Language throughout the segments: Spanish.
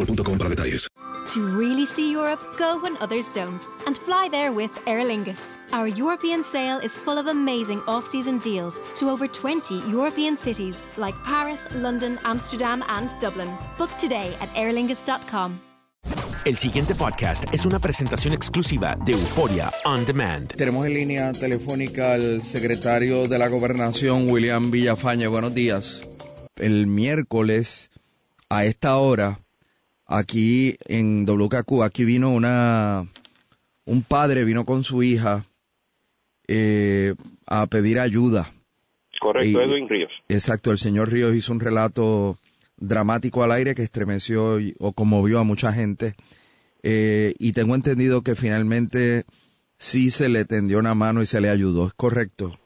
boostmobile.com para detalles. To really see Europe, go when others don't, and fly there with Aer Lingus. Our European sale is full of amazing off season deals to over 20 European cities like Paris, London, Amsterdam, and Dublin. Book today at aerlingus.com. El siguiente podcast es una presentación exclusiva de Euforia On Demand. Tenemos en línea telefónica al secretario de la Gobernación, William Villafañe. Buenos días. El miércoles, a esta hora, aquí en WKQ, aquí vino una, un padre vino con su hija eh, a pedir ayuda. Correcto, Y- Edwin Ríos. Exacto, el señor Ríos hizo un relato dramático al aire que estremeció y- o conmovió a mucha gente. Eh, y tengo entendido que finalmente sí se le tendió una mano y se le ayudó. ¿Es correcto?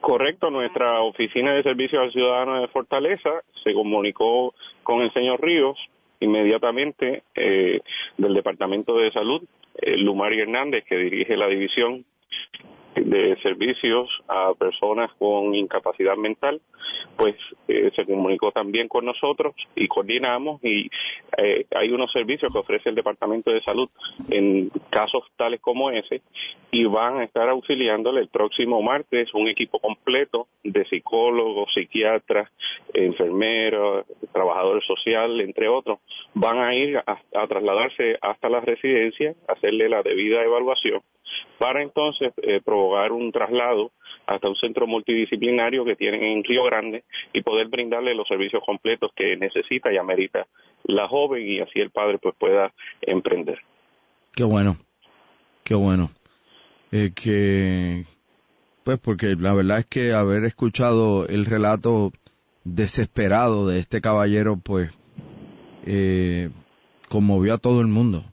Correcto, nuestra oficina de servicio al ciudadano de Fortaleza se comunicó con el señor Ríos inmediatamente eh, del Departamento de Salud, eh, Lumari Hernández, que dirige la división de servicios a personas con incapacidad mental, pues eh, se comunicó también con nosotros y coordinamos y eh, hay unos servicios que ofrece el Departamento de Salud en casos tales como ese y van a estar auxiliándole el próximo martes un equipo completo de psicólogos, psiquiatras, enfermeros, trabajadores sociales, entre otros, van a ir a, a trasladarse hasta la residencia, hacerle la debida evaluación para entonces eh, provocar un traslado hasta un centro multidisciplinario que tienen en Río Grande y poder brindarle los servicios completos que necesita y amerita la joven y así el padre pues pueda emprender. Qué bueno, qué bueno. Eh, que, pues porque la verdad es que haber escuchado el relato desesperado de este caballero, pues, eh, conmovió a todo el mundo.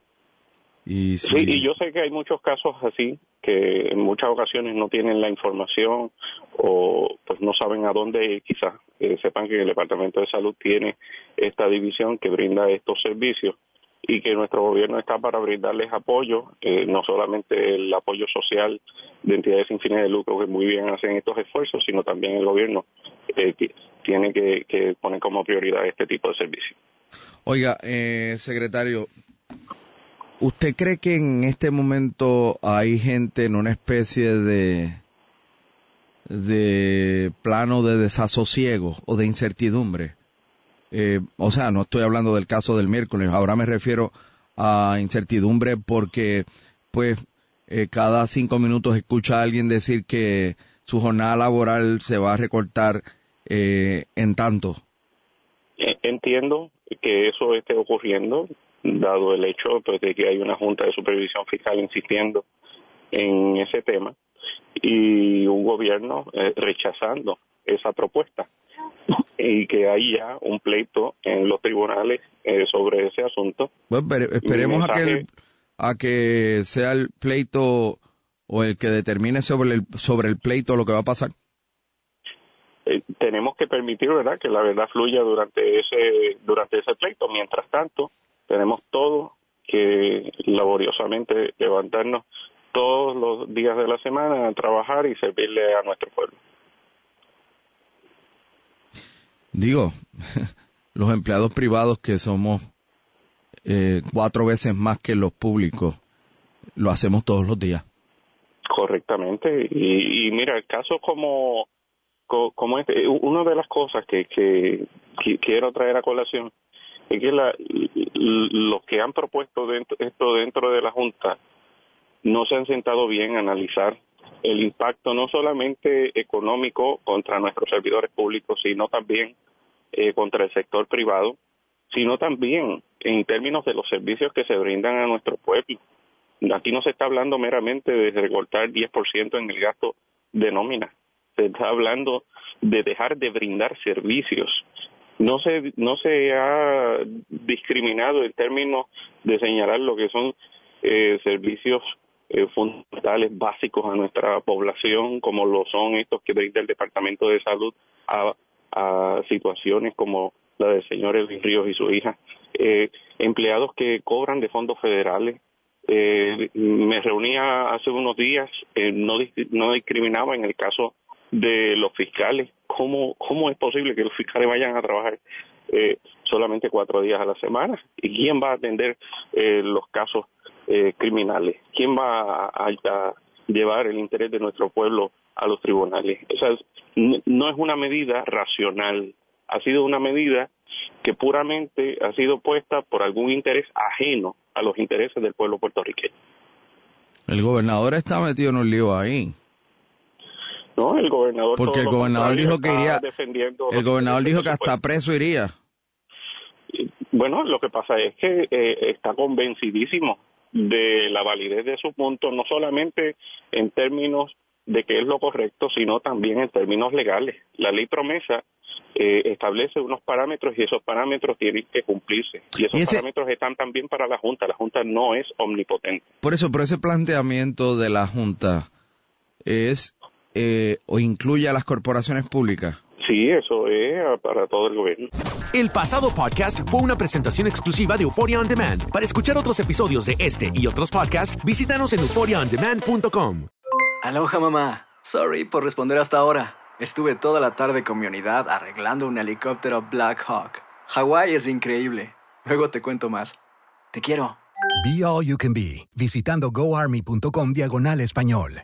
Y Sí, y yo sé que hay muchos casos así que en muchas ocasiones no tienen la información o pues no saben a dónde ir, quizás eh, sepan que el Departamento de Salud tiene esta división que brinda estos servicios y que nuestro gobierno está para brindarles apoyo, eh, no solamente el apoyo social de entidades sin fines de lucro que muy bien hacen estos esfuerzos, sino también el gobierno eh, que tiene que, que poner como prioridad este tipo de servicios. Oiga, eh, secretario, ¿usted cree que en este momento hay gente en una especie de de plano de desasosiego o de incertidumbre? Eh, o sea, no estoy hablando del caso del miércoles, ahora me refiero a incertidumbre porque, pues, eh, cada cinco minutos escucha a alguien decir que su jornada laboral se va a recortar eh, en tanto. Eh, Entiendo que eso esté ocurriendo, dado el hecho pues, de que hay una Junta de Supervisión Fiscal insistiendo en ese tema y un gobierno eh, rechazando esa propuesta y que hay ya un pleito en los tribunales eh, sobre ese asunto. Bueno, pero esperemos a que, el, a que sea el pleito o el que determine sobre el, sobre el pleito lo que va a pasar. Eh, tenemos que permitir, ¿verdad?, que la verdad fluya durante ese durante ese pleito. Mientras tanto, tenemos todo que laboriosamente levantarnos todos los días de la semana a trabajar y servirle a nuestro pueblo. Digo, los empleados privados que somos eh, cuatro veces más que los públicos, lo hacemos todos los días. Correctamente. Y, y mira, casos como, como este, una de las cosas que, que, quiero traer a colación es que la, los que han propuesto dentro, esto dentro de la Junta no se han sentado bien a analizar el impacto no solamente económico contra nuestros servidores públicos, sino también eh, contra el sector privado, sino también en términos de los servicios que se brindan a nuestro pueblo. Aquí no se está hablando meramente de recortar 10% en el gasto de nómina, se está hablando de dejar de brindar servicios. No se, no se ha discriminado en términos de señalar lo que son eh, servicios eh, fundamentales básicos a nuestra población, como lo son estos que brinda el Departamento de Salud a, a situaciones como la del señor Elvin Ríos y su hija, eh, empleados que cobran de fondos federales, eh, me reunía hace unos días, eh, no, no discriminaba en el caso de los fiscales. ¿Cómo, ¿Cómo es posible que los fiscales vayan a trabajar eh, solamente cuatro días a la semana? ¿Y quién va a atender eh, los casos eh, criminales? ¿Quién va a, llevar el interés de nuestro pueblo a los tribunales? O sea, no es una medida racional, ha sido una medida que puramente ha sido puesta por algún interés ajeno a los intereses del pueblo puertorriqueño. El gobernador está metido en un lío ahí. No, el gobernador. Porque el gobernador dijo que iría. El gobernador dijo que hasta preso iría. Bueno, lo que pasa es que eh, está convencidísimo de la validez de su punto, no solamente en términos de que es lo correcto, sino también en términos legales. La ley promesa eh, establece unos parámetros y esos parámetros tienen que cumplirse. Y esos parámetros están también para la Junta. La Junta no es omnipotente. Por eso, por ese planteamiento de la Junta es eh, o incluye a las corporaciones públicas. Sí, eso es para todo el gobierno. El pasado podcast fue una presentación exclusiva de Euphoria On Demand. Para escuchar otros episodios de este y otros podcasts, visítanos en euphoriaondemand.com. Aloha mamá. Sorry por responder hasta ahora. Estuve toda la tarde con mi unidad arreglando un helicóptero Black Hawk. Hawái es increíble. Luego te cuento más. Te quiero. Be All You Can Be, visitando goarmy.com diagonal español.